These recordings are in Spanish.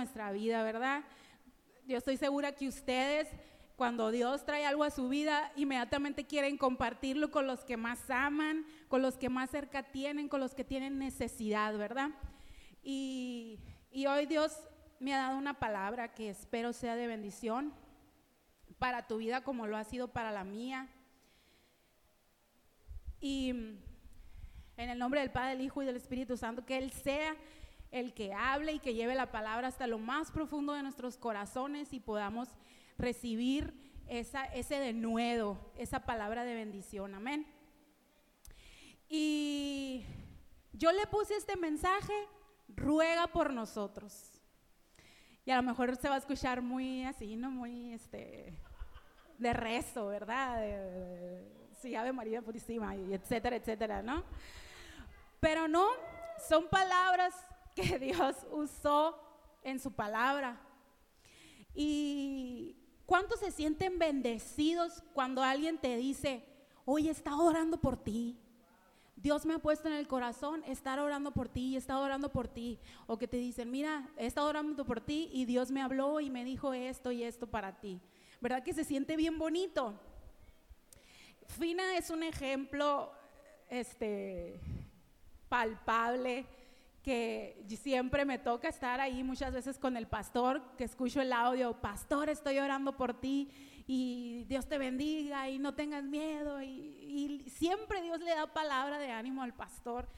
nuestra vida, ¿verdad? Yo estoy segura que ustedes, cuando Dios trae algo a su vida, inmediatamente quieren compartirlo con los que más aman, con los que más cerca tienen, con los que tienen necesidad, ¿verdad? Y, y hoy Dios me ha dado una palabra que espero sea de bendición para tu vida como lo ha sido para la mía. Y en el nombre del Padre, del Hijo y del Espíritu Santo, que Él sea el que hable y que lleve la palabra hasta lo más profundo de nuestros corazones y podamos recibir esa, ese denuedo, esa palabra de bendición. Amén. Y yo le puse este mensaje, ruega por nosotros. Y a lo mejor se va a escuchar muy así, ¿no? Muy este, de rezo, ¿verdad? sí, Ave María Purísima, etcétera, etcétera, ¿no? Pero no, son palabras Dios usó en su palabra. Y cuántos se sienten bendecidos cuando alguien te dice, hoy está orando por ti. Dios me ha puesto en el corazón estar orando por ti, he estado orando por ti. O que te dicen, mira, he estado orando por ti y Dios me habló y me dijo esto y esto para ti. ¿Verdad que se siente bien bonito? Fina es un ejemplo este, palpable que siempre me toca estar ahí muchas veces con el pastor, que escucho el audio, pastor, estoy orando por ti y Dios te bendiga y no tengas miedo. Y, siempre Dios le da palabra de ánimo al pastor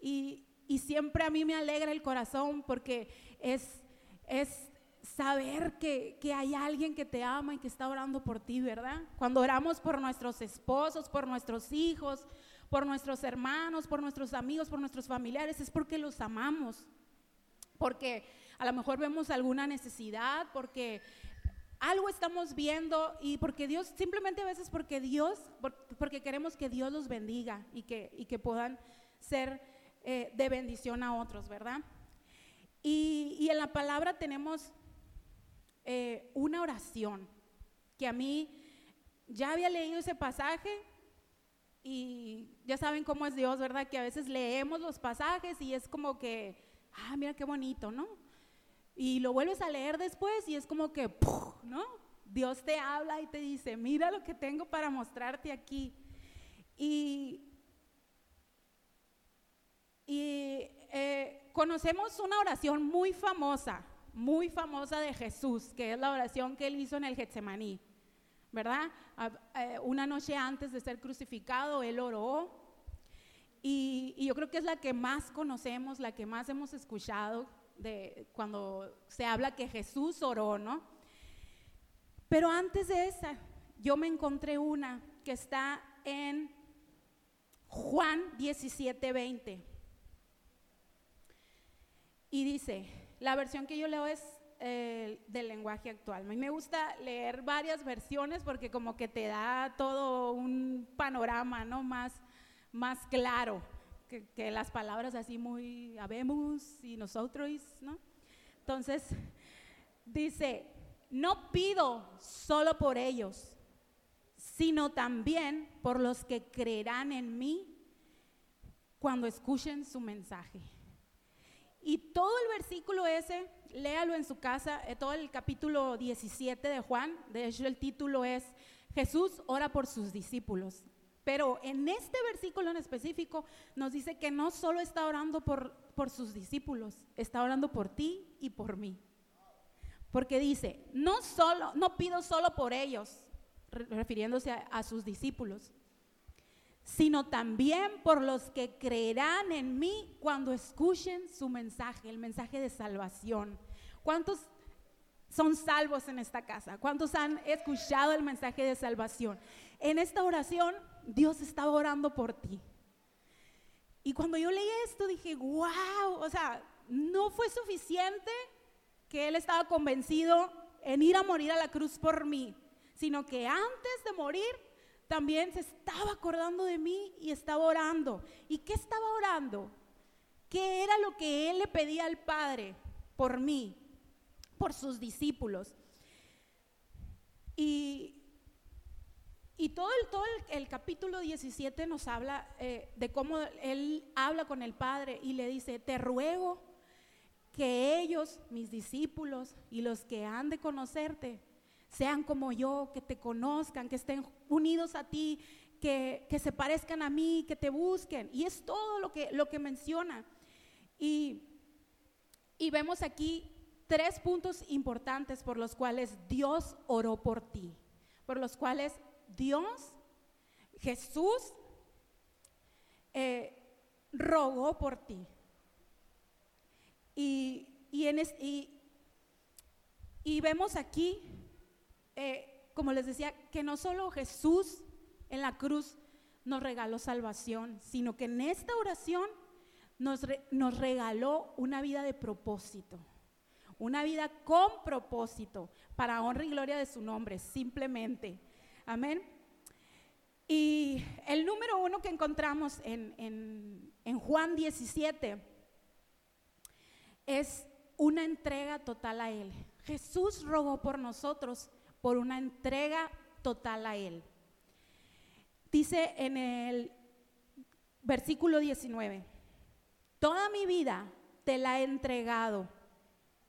y, y, siempre a mí me alegra el corazón porque es, es saber que, que hay alguien que te ama y que está orando por ti, ¿verdad? Cuando oramos por nuestros esposos, por nuestros hijos, por nuestros hermanos, por nuestros amigos, por nuestros familiares, es porque los amamos. Porque a lo mejor vemos alguna necesidad, porque algo estamos viendo y porque Dios, simplemente a veces porque Dios, porque queremos que Dios los bendiga y que, y que puedan ser eh, de bendición a otros, ¿verdad? Y, en la palabra tenemos eh, una oración que a mí ya había leído ese pasaje y ya saben cómo es Dios, ¿verdad? Que a veces leemos los pasajes y es como que, ah, mira qué bonito, ¿no? Y lo vuelves a leer después y es como que, ¿no? Dios te habla y te dice, mira lo que tengo para mostrarte aquí. Y, y eh, conocemos una oración muy famosa, muy famosa de Jesús, que es la oración que él hizo en el Getsemaní. ¿Verdad? Eh, una noche antes de ser crucificado, él oró. Y, yo creo que es la que más conocemos, la que más hemos escuchado de cuando se habla que Jesús oró, ¿no? Pero antes de esa, yo me encontré una que está en Juan 17, 20. Y dice, la versión que yo leo es del lenguaje actual. A mí me gusta leer varias versiones porque como que te da todo un panorama, ¿no? Más, más claro que, las palabras así muy habemos y nosotros, ¿no? Entonces, dice, no pido solo por ellos, sino también por los que creerán en mí cuando escuchen su mensaje. Y todo el versículo ese léalo en su casa, eh, todo el capítulo 17 de Juan, de hecho el título es Jesús ora por sus discípulos. Pero en este versículo en específico nos dice que no solo está orando por, por sus discípulos, está orando por ti y por mí. Porque dice, no solo, no pido solo por ellos, refiriéndose a sus discípulos, sino también por los que creerán en mí cuando escuchen su mensaje, el mensaje de salvación. ¿Cuántos son salvos en esta casa? ¿Cuántos han escuchado el mensaje de salvación? En esta oración, Dios estaba orando por ti. Y cuando yo leí esto, dije, wow, o sea, no fue suficiente que Él estaba convencido en ir a morir a la cruz por mí, sino que antes de morir también se estaba acordando de mí y estaba orando. ¿Y qué estaba orando? ¿Qué era lo que él le pedía al Padre por mí, por sus discípulos? Y, y todo, el, todo el, capítulo 17 nos habla eh, de cómo él habla con el Padre y le dice, te ruego que ellos, mis discípulos y los que han de conocerte, sean como yo, que te conozcan, que estén unidos a ti, que, que, se parezcan a mí, que te busquen. Y es todo lo que, lo que menciona. Y, y vemos aquí tres puntos importantes por los cuales Dios oró por ti, por los cuales Dios, Jesús, eh, rogó por ti. Y, y, en y, vemos aquí, eh, como les decía, que no solo Jesús en la cruz nos regaló salvación, sino que en esta oración nos, regaló una vida de propósito, una vida con propósito, para honra y gloria de su nombre, simplemente. Amén. Y el número uno que encontramos en, en, en Juan 17 es una entrega total a Él. Jesús rogó por nosotros por una entrega total a Él. Dice en el versículo 19, toda mi vida te la he entregado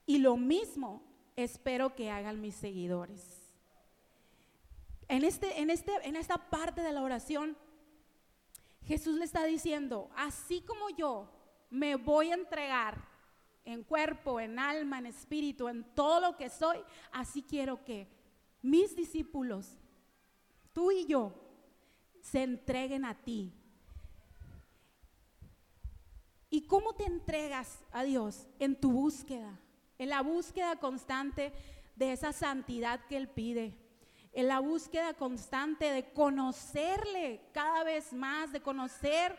y lo mismo espero que hagan mis seguidores. En, este, en, este, en esta parte de la oración, Jesús le está diciendo, así como yo me voy a entregar en cuerpo, en alma, en espíritu, en todo lo que soy, así quiero que mis discípulos, tú y yo, se entreguen a ti. ¿Y cómo te entregas a Dios? En tu búsqueda, en la búsqueda constante de esa santidad que Él pide, en la búsqueda constante de conocerle cada vez más, de conocer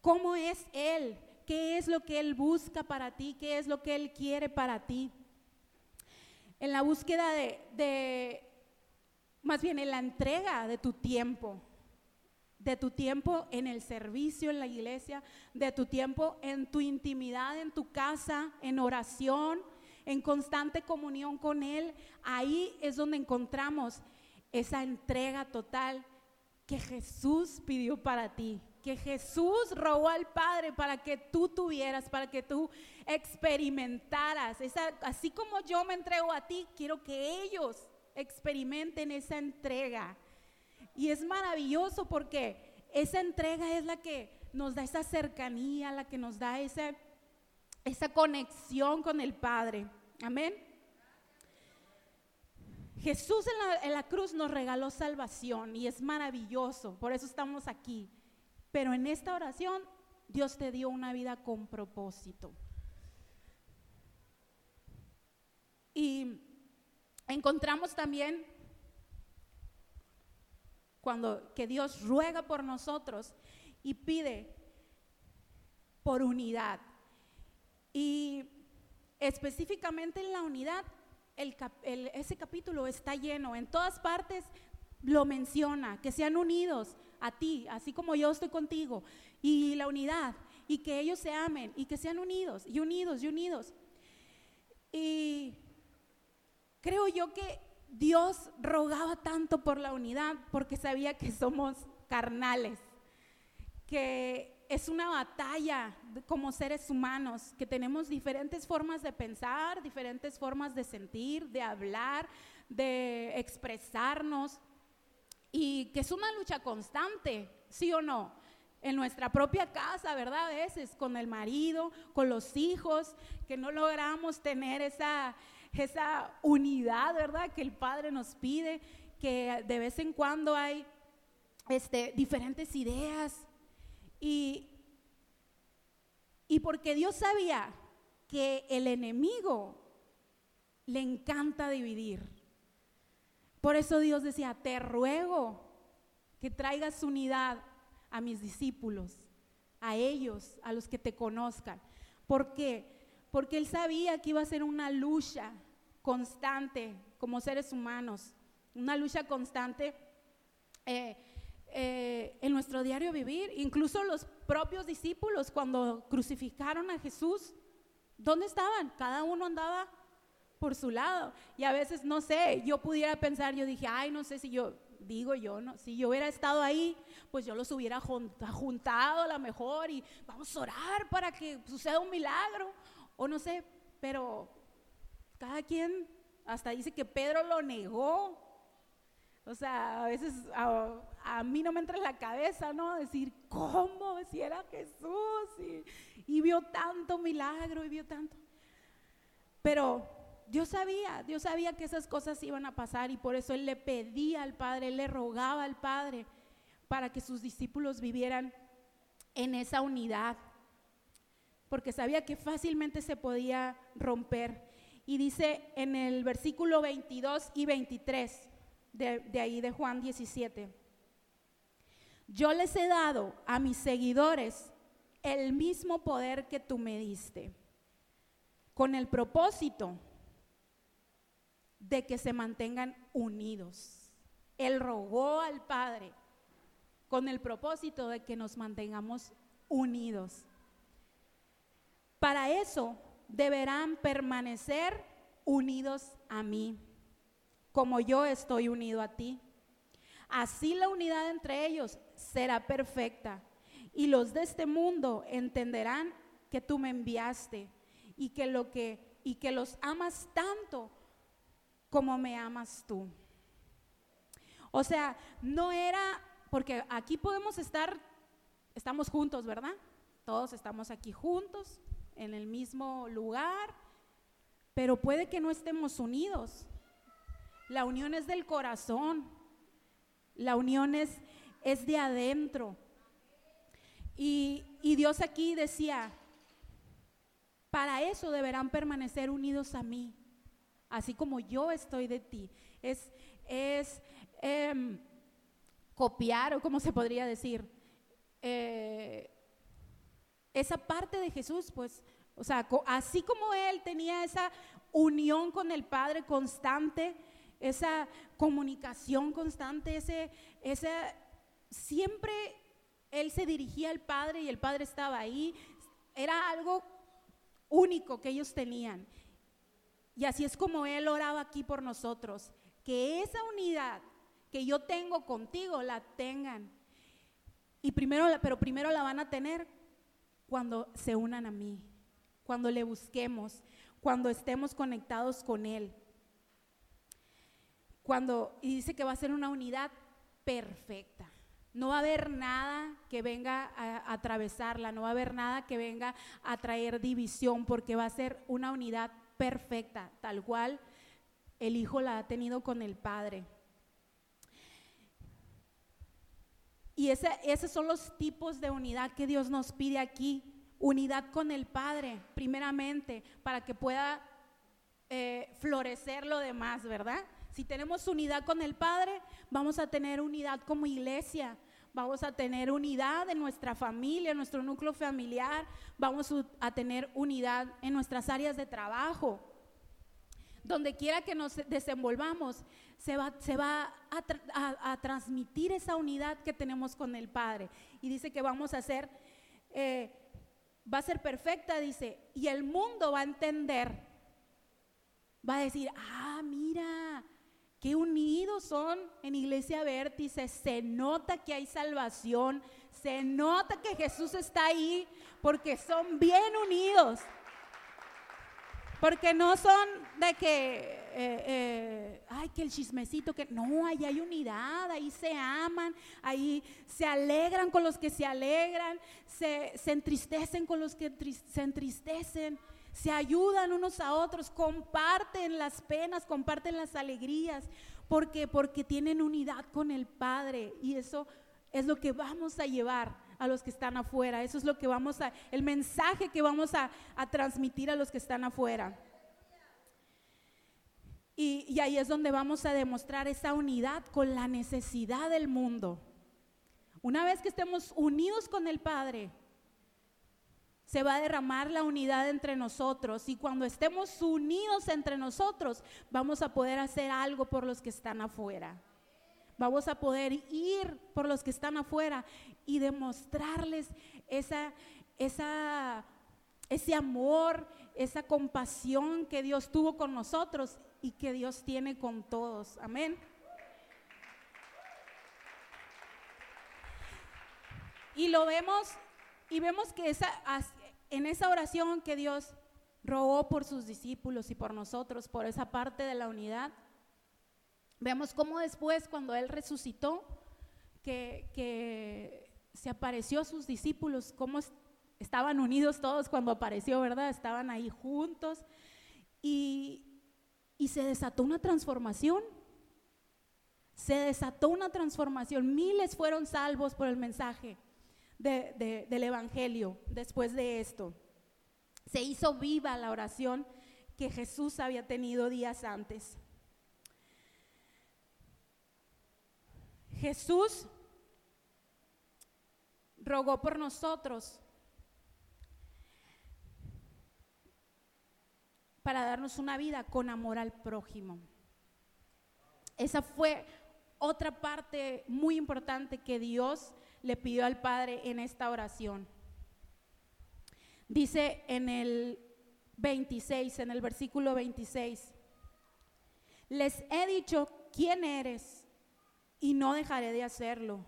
cómo es Él, qué es lo que Él busca para ti, qué es lo que Él quiere para ti. En la búsqueda de, más bien en la entrega de tu tiempo, de tu tiempo en el servicio en la iglesia, de tu tiempo en tu intimidad en tu casa, en oración, en constante comunión con Él. Ahí es donde encontramos esa entrega total que Jesús pidió para ti que Jesús robó al Padre para que tú tuvieras, para que tú experimentaras. Así como yo me entrego a ti, quiero que ellos experimenten esa entrega. Y es maravilloso porque esa entrega es la que nos da esa cercanía, la que nos da esa, esa conexión con el Padre. Amén. Jesús en la, en la, cruz nos regaló salvación y es maravilloso, por eso estamos aquí. Pero en esta oración Dios te dio una vida con propósito. Y encontramos también cuando que Dios ruega por nosotros y pide por unidad. Y específicamente en la unidad, ese capítulo está lleno, en todas partes lo menciona, que sean unidos, a ti, así como yo estoy contigo, y la unidad, y que ellos se amen, y que sean unidos, y unidos, y unidos. Y creo yo que Dios rogaba tanto por la unidad porque sabía que somos carnales, que es una batalla como seres humanos, que tenemos diferentes formas de pensar, diferentes formas de sentir, de hablar, de expresarnos y que es una lucha constante, ¿sí o no? En nuestra propia casa, ¿verdad? A veces con el marido, con los hijos, que no logramos tener esa, esa unidad, ¿verdad? Que el Padre nos pide, que de vez en cuando hay este, diferentes ideas. Y, y porque Dios sabía que el enemigo le encanta dividir. Por eso Dios decía, te ruego que traigas unidad a mis discípulos, a ellos, a los que te conozcan. ¿Por qué? Porque Él sabía que iba a ser una lucha constante como seres humanos, una lucha constante eh, eh, en nuestro diario vivir. Incluso los propios discípulos cuando crucificaron a Jesús, ¿dónde estaban? Cada uno andaba por su lado. Y a veces, no sé, yo pudiera pensar, yo dije, ay, no sé si yo, digo yo, no, si yo hubiera estado ahí, pues yo los hubiera juntado a lo mejor y vamos a orar para que suceda un milagro. O no sé, pero cada quien, hasta dice que Pedro lo negó. O sea, a veces a, mí no me entra en la cabeza, ¿no? Decir, ¿cómo? Si era Jesús y, y vio tanto milagro y vio tanto. Pero Dios sabía, Dios sabía que esas cosas iban a pasar y por eso Él le pedía al Padre, Él le rogaba al Padre para que sus discípulos vivieran en esa unidad, porque sabía que fácilmente se podía romper. Y dice en el versículo 22 y 23 de, de ahí de Juan 17, yo les he dado a mis seguidores el mismo poder que tú me diste, con el propósito de que se mantengan unidos. Él rogó al Padre con el propósito de que nos mantengamos unidos. Para eso deberán permanecer unidos a mí, como yo estoy unido a ti. Así la unidad entre ellos será perfecta y los de este mundo entenderán que tú me enviaste y que lo que y que los amas tanto como me amas tú. O sea, no era, porque aquí podemos estar, estamos juntos, ¿verdad? Todos estamos aquí juntos, en el mismo lugar, pero puede que no estemos unidos. La unión es del corazón, la unión es, es de adentro. Y, y Dios aquí decía, para eso deberán permanecer unidos a mí así como yo estoy de ti. Es, es em, copiar, o como se podría decir, eh, esa parte de Jesús, pues, o sea, así como Él tenía esa unión con el Padre constante, esa comunicación constante, ese, ese, siempre Él se dirigía al Padre y el Padre estaba ahí, era algo único que ellos tenían. Y así es como Él oraba aquí por nosotros, que esa unidad que yo tengo contigo la tengan. Y primero, pero primero la van a tener cuando se unan a mí, cuando le busquemos, cuando estemos conectados con Él. Cuando, y dice que va a ser una unidad perfecta. No va a haber nada que venga a, atravesarla, no va a haber nada que venga a traer división, porque va a ser una unidad perfecta, tal cual el Hijo la ha tenido con el Padre. Y ese, esos son los tipos de unidad que Dios nos pide aquí. Unidad con el Padre, primeramente, para que pueda eh, florecer lo demás, ¿verdad? Si tenemos unidad con el Padre, vamos a tener unidad como iglesia, vamos a tener unidad en nuestra familia, en nuestro núcleo familiar, vamos a tener unidad en nuestras áreas de trabajo. Donde quiera que nos desenvolvamos, se va, se va a, transmitir esa unidad que tenemos con el Padre. Y dice que vamos a ser, eh, va a ser perfecta, dice, y el mundo va a entender, va a decir, ah, mira, Qué unidos son en Iglesia Vértice. Se nota que hay salvación. Se nota que Jesús está ahí porque son bien unidos. Porque no son de que, eh, eh, ay, que el chismecito, que no, ahí hay unidad, ahí se aman, ahí se alegran con los que se alegran, se, se entristecen con los que se entristecen se ayudan unos a otros, comparten las penas, comparten las alegrías, porque porque tienen unidad con el Padre y eso es lo que vamos a llevar a los que están afuera, eso es lo que vamos a el mensaje que vamos a, transmitir a los que están afuera. Y, y ahí es donde vamos a demostrar esa unidad con la necesidad del mundo. Una vez que estemos unidos con el Padre, se va a derramar la unidad entre nosotros y cuando estemos unidos entre nosotros vamos a poder hacer algo por los que están afuera. Vamos a poder ir por los que están afuera y demostrarles esa, esa, ese amor, esa compasión que Dios tuvo con nosotros y que Dios tiene con todos. Amén. Y lo vemos y vemos que esa, en esa oración que Dios rogó por sus discípulos y por nosotros, por esa parte de la unidad. Vemos cómo después, cuando Él resucitó, que, que se apareció a sus discípulos, cómo estaban unidos todos cuando apareció, ¿verdad? Estaban ahí juntos y, y se desató una transformación. Se desató una transformación. Miles fueron salvos por el mensaje del Evangelio después de esto. Se hizo viva la oración que Jesús había tenido días antes. Jesús rogó por nosotros para darnos una vida con amor al prójimo. Esa fue otra parte muy importante que Dios le pidió al Padre en esta oración. Dice en el 26, en el versículo 26, les he dicho quién eres y no dejaré de hacerlo.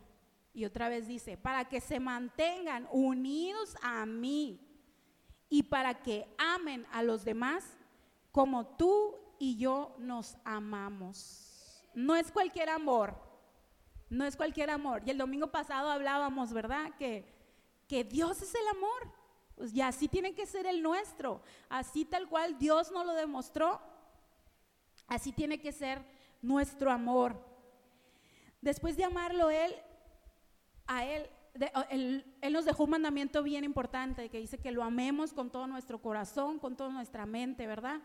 Y otra vez dice, para que se mantengan unidos a mí y para que amen a los demás como tú y yo nos amamos. No es cualquier amor, no es cualquier amor. Y el domingo pasado hablábamos, ¿verdad? Que, que Dios es el amor. Pues y así tiene que ser el nuestro. Así tal cual Dios nos lo demostró, así tiene que ser nuestro amor. Después de amarlo Él, a Él, él, él, nos dejó un mandamiento bien importante que dice que lo amemos con todo nuestro corazón, con toda nuestra mente, ¿verdad?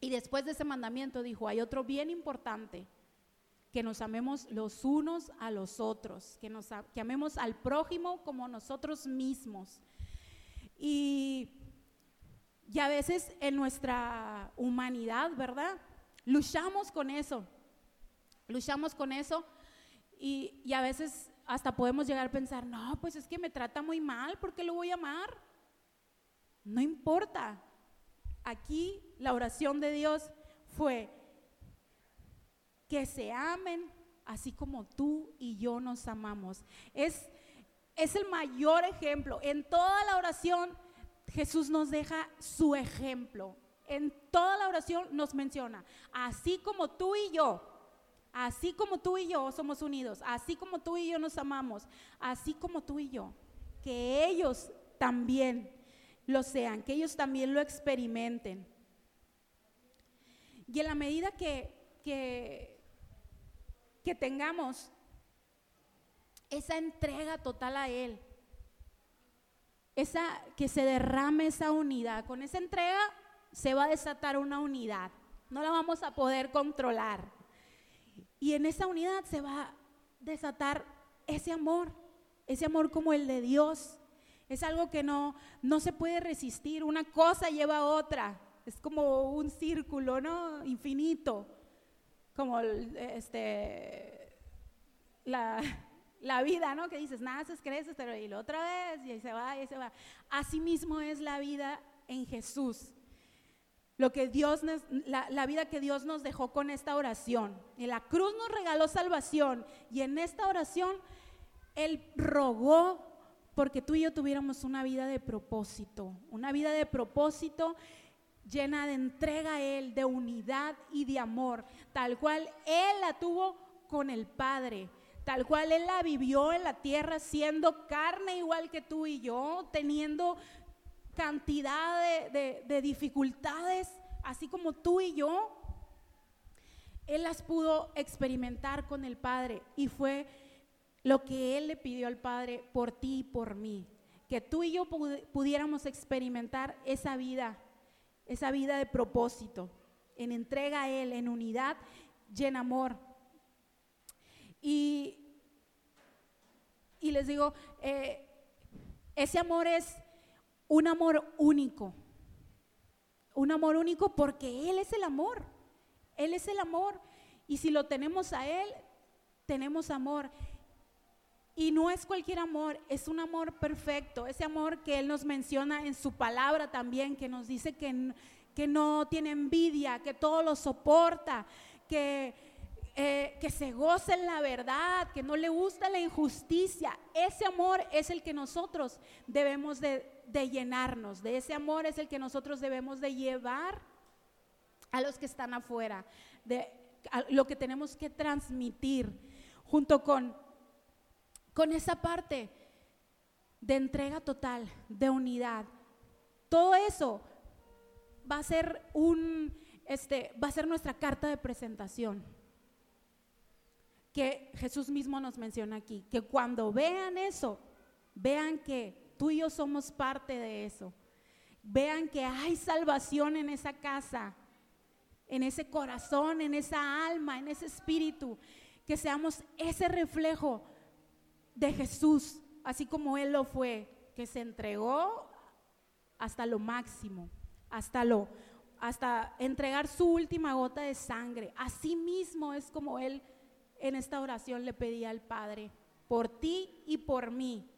Y después de ese mandamiento dijo, hay otro bien importante, que nos amemos los unos a los otros, que, nos, que amemos al prójimo como nosotros mismos. Y, y a veces en nuestra humanidad, ¿verdad? Luchamos con eso, luchamos con eso y, y a veces hasta podemos llegar a pensar, no, pues es que me trata muy mal, ¿por qué lo voy a amar? No importa, aquí la oración de Dios fue que se amen así como tú y yo nos amamos. Es, es el mayor ejemplo. En toda la oración Jesús nos deja su ejemplo. En toda la oración nos menciona, así como tú y yo, así como tú y yo somos unidos, así como tú y yo nos amamos, así como tú y yo, que ellos también lo sean, que ellos también lo experimenten. Y en la medida que, que, que tengamos esa entrega total a Él, esa, que se derrame esa unidad, con esa entrega se va a desatar una unidad, no la vamos a poder controlar. Y en esa unidad se va a desatar ese amor, ese amor como el de Dios, es algo que no, no se puede resistir. Una cosa lleva a otra. Es como un círculo, ¿no? Infinito. Como este, la, la vida, ¿no? Que dices, naces, creces, pero y la otra vez, y ahí se va, y ahí se va. Así mismo es la vida en Jesús. Lo que Dios la, la, vida que Dios nos dejó con esta oración. En la cruz nos regaló salvación y en esta oración Él rogó porque tú y yo tuviéramos una vida de propósito, una vida de propósito llena de entrega a Él, de unidad y de amor, tal cual Él la tuvo con el Padre, tal cual Él la vivió en la tierra siendo carne igual que tú y yo, teniendo cantidad de, de dificultades, así como tú y yo. Él las pudo experimentar con el Padre y fue lo que Él le pidió al Padre por ti y por mí. Que tú y yo pudiéramos experimentar esa vida, esa vida de propósito, en entrega a Él, en unidad y en amor. Y, y les digo, eh, ese amor es un amor único. Un amor único porque Él es el amor. Él es el amor. Y si lo tenemos a Él, tenemos amor. Y no es cualquier amor, es un amor perfecto, ese amor que Él nos menciona en su palabra también, que nos dice que, que no tiene envidia, que todo lo soporta, que eh, que se goza en la verdad, que no le gusta la injusticia. Ese amor es el que nosotros debemos de, de llenarnos, de ese amor es el que nosotros debemos de llevar a los que están afuera, de lo que tenemos que transmitir junto con, con esa parte de entrega total, de unidad. Todo eso va a ser un, este, va a ser nuestra carta de presentación que Jesús mismo nos menciona aquí, que cuando vean eso, vean que tú y yo somos parte de eso, vean que hay salvación en esa casa, en ese corazón, en esa alma, en ese espíritu, que seamos ese reflejo de Jesús, así como Él lo fue, que se entregó hasta lo máximo, hasta lo, hasta entregar su última gota de sangre. Así mismo es como Él en esta oración le pedía al Padre, por ti y por mí,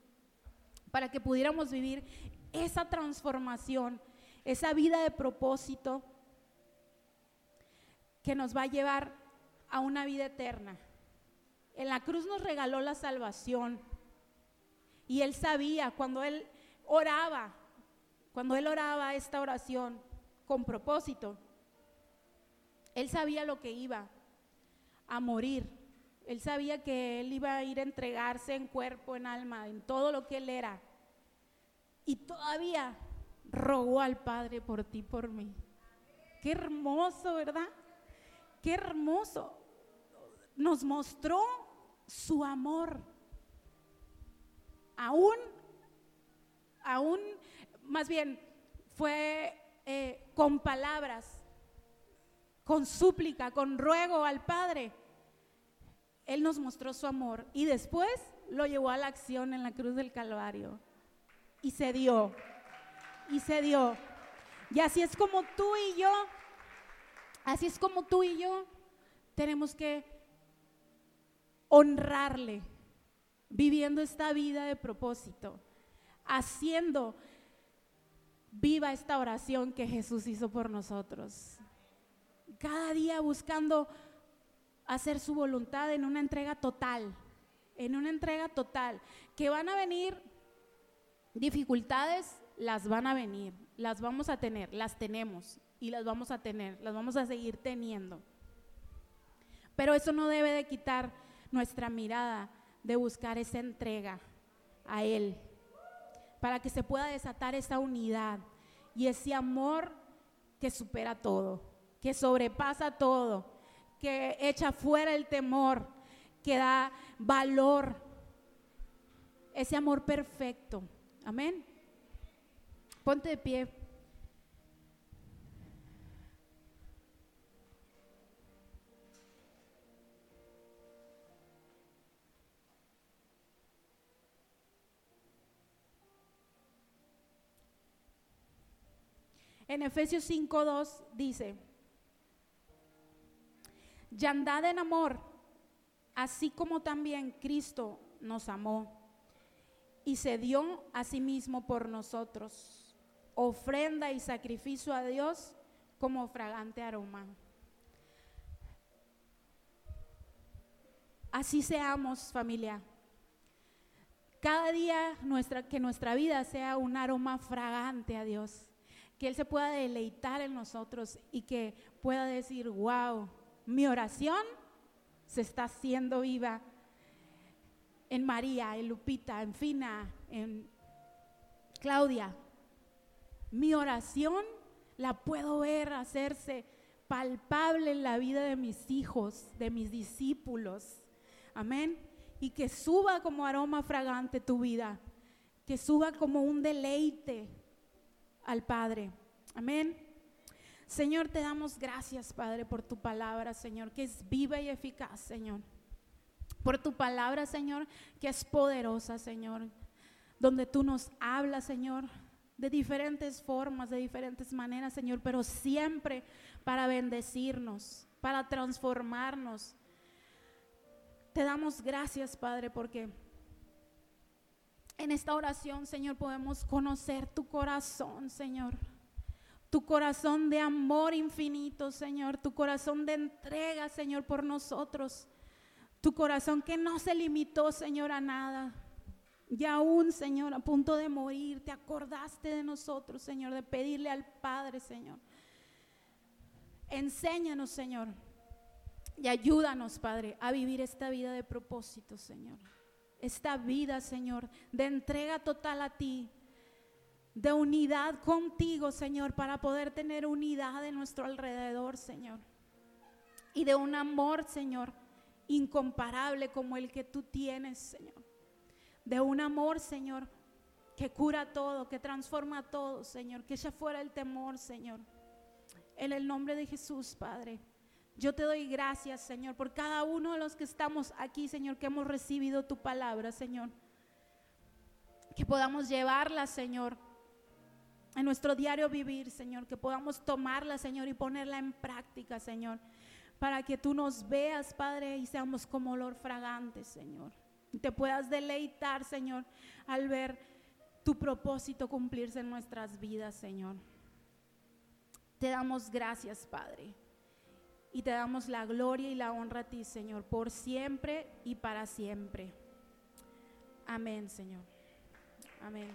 para que pudiéramos vivir esa transformación, esa vida de propósito que nos va a llevar a una vida eterna. En la cruz nos regaló la salvación y él sabía cuando él oraba, cuando él oraba esta oración con propósito, él sabía lo que iba a morir él sabía que él iba a ir a entregarse en cuerpo, en alma, en todo lo que él era. Y todavía rogó al Padre por ti, por mí. Qué hermoso, ¿verdad? Qué hermoso. Nos mostró su amor. Aún, aún, más bien, fue eh, con palabras, con súplica, con ruego al Padre él nos mostró su amor y después lo llevó a la acción en la cruz del Calvario. Y se dio. Y se dio. Y así es como tú y yo, así es como tú y yo tenemos que honrarle, viviendo esta vida de propósito, haciendo viva esta oración que Jesús hizo por nosotros. Cada día buscando hacer su voluntad en una entrega total, en una entrega total. Que van a venir dificultades, las van a venir, las vamos a tener, las tenemos y las vamos a tener, las vamos a seguir teniendo. Pero eso no debe de quitar nuestra mirada de buscar esa entrega a Él, para que se pueda desatar esa unidad y ese amor que supera todo, que sobrepasa todo, que echa fuera el temor, que da valor, ese amor perfecto. Amén. Ponte de pie. En Efesios 5.2 dice, y andad en amor, así como también Cristo nos amó y se dio a sí mismo por nosotros, ofrenda y sacrificio a Dios como fragante aroma. Así seamos familia. Cada día nuestra, que nuestra vida sea un aroma fragante a Dios, que Él se pueda deleitar en nosotros y que pueda decir, wow, mi oración se está haciendo viva en María, en Lupita, en Fina, en Claudia. Mi oración la puedo ver hacerse palpable en la vida de mis hijos, de mis discípulos. Amén. Y que suba como aroma fragante tu vida, que suba como un deleite al Padre. Amén. Señor, te damos gracias, Padre, por tu palabra, Señor, que es viva y eficaz, Señor. Por tu palabra, Señor, que es poderosa, Señor. Donde tú nos hablas, Señor, de diferentes formas, de diferentes maneras, Señor, pero siempre para bendecirnos, para transformarnos. Te damos gracias, Padre, porque en esta oración, Señor, podemos conocer tu corazón, Señor tu corazón de amor infinito, Señor, tu corazón de entrega, Señor, por nosotros, tu corazón que no se limitó, Señor, a nada. Y aún, Señor, a punto de morir, te acordaste de nosotros, Señor, de pedirle al Padre, Señor. Enséñanos, Señor, y ayúdanos, Padre, a vivir esta vida de propósito, Señor. Esta vida, Señor, de entrega total a ti, de unidad contigo, Señor, para poder tener unidad en nuestro alrededor, Señor. Y de un amor, Señor, incomparable como el que tú tienes, Señor. De un amor, Señor, que cura todo, que transforma todo, Señor. Que ya fuera el temor, Señor. En el nombre de Jesús, Padre. Yo te doy gracias, Señor, por cada uno de los que estamos aquí, Señor, que hemos recibido tu palabra, Señor. Que podamos llevarla, Señor, en nuestro diario vivir, Señor, que podamos tomarla, Señor, y ponerla en práctica, Señor, para que tú nos veas, Padre, y seamos como olor fragante, Señor. Y te puedas deleitar, Señor, al ver tu propósito cumplirse en nuestras vidas, Señor. Te damos gracias, Padre. Y te damos la gloria y la honra a ti, Señor, por siempre y para siempre. Amén, Señor. Amén.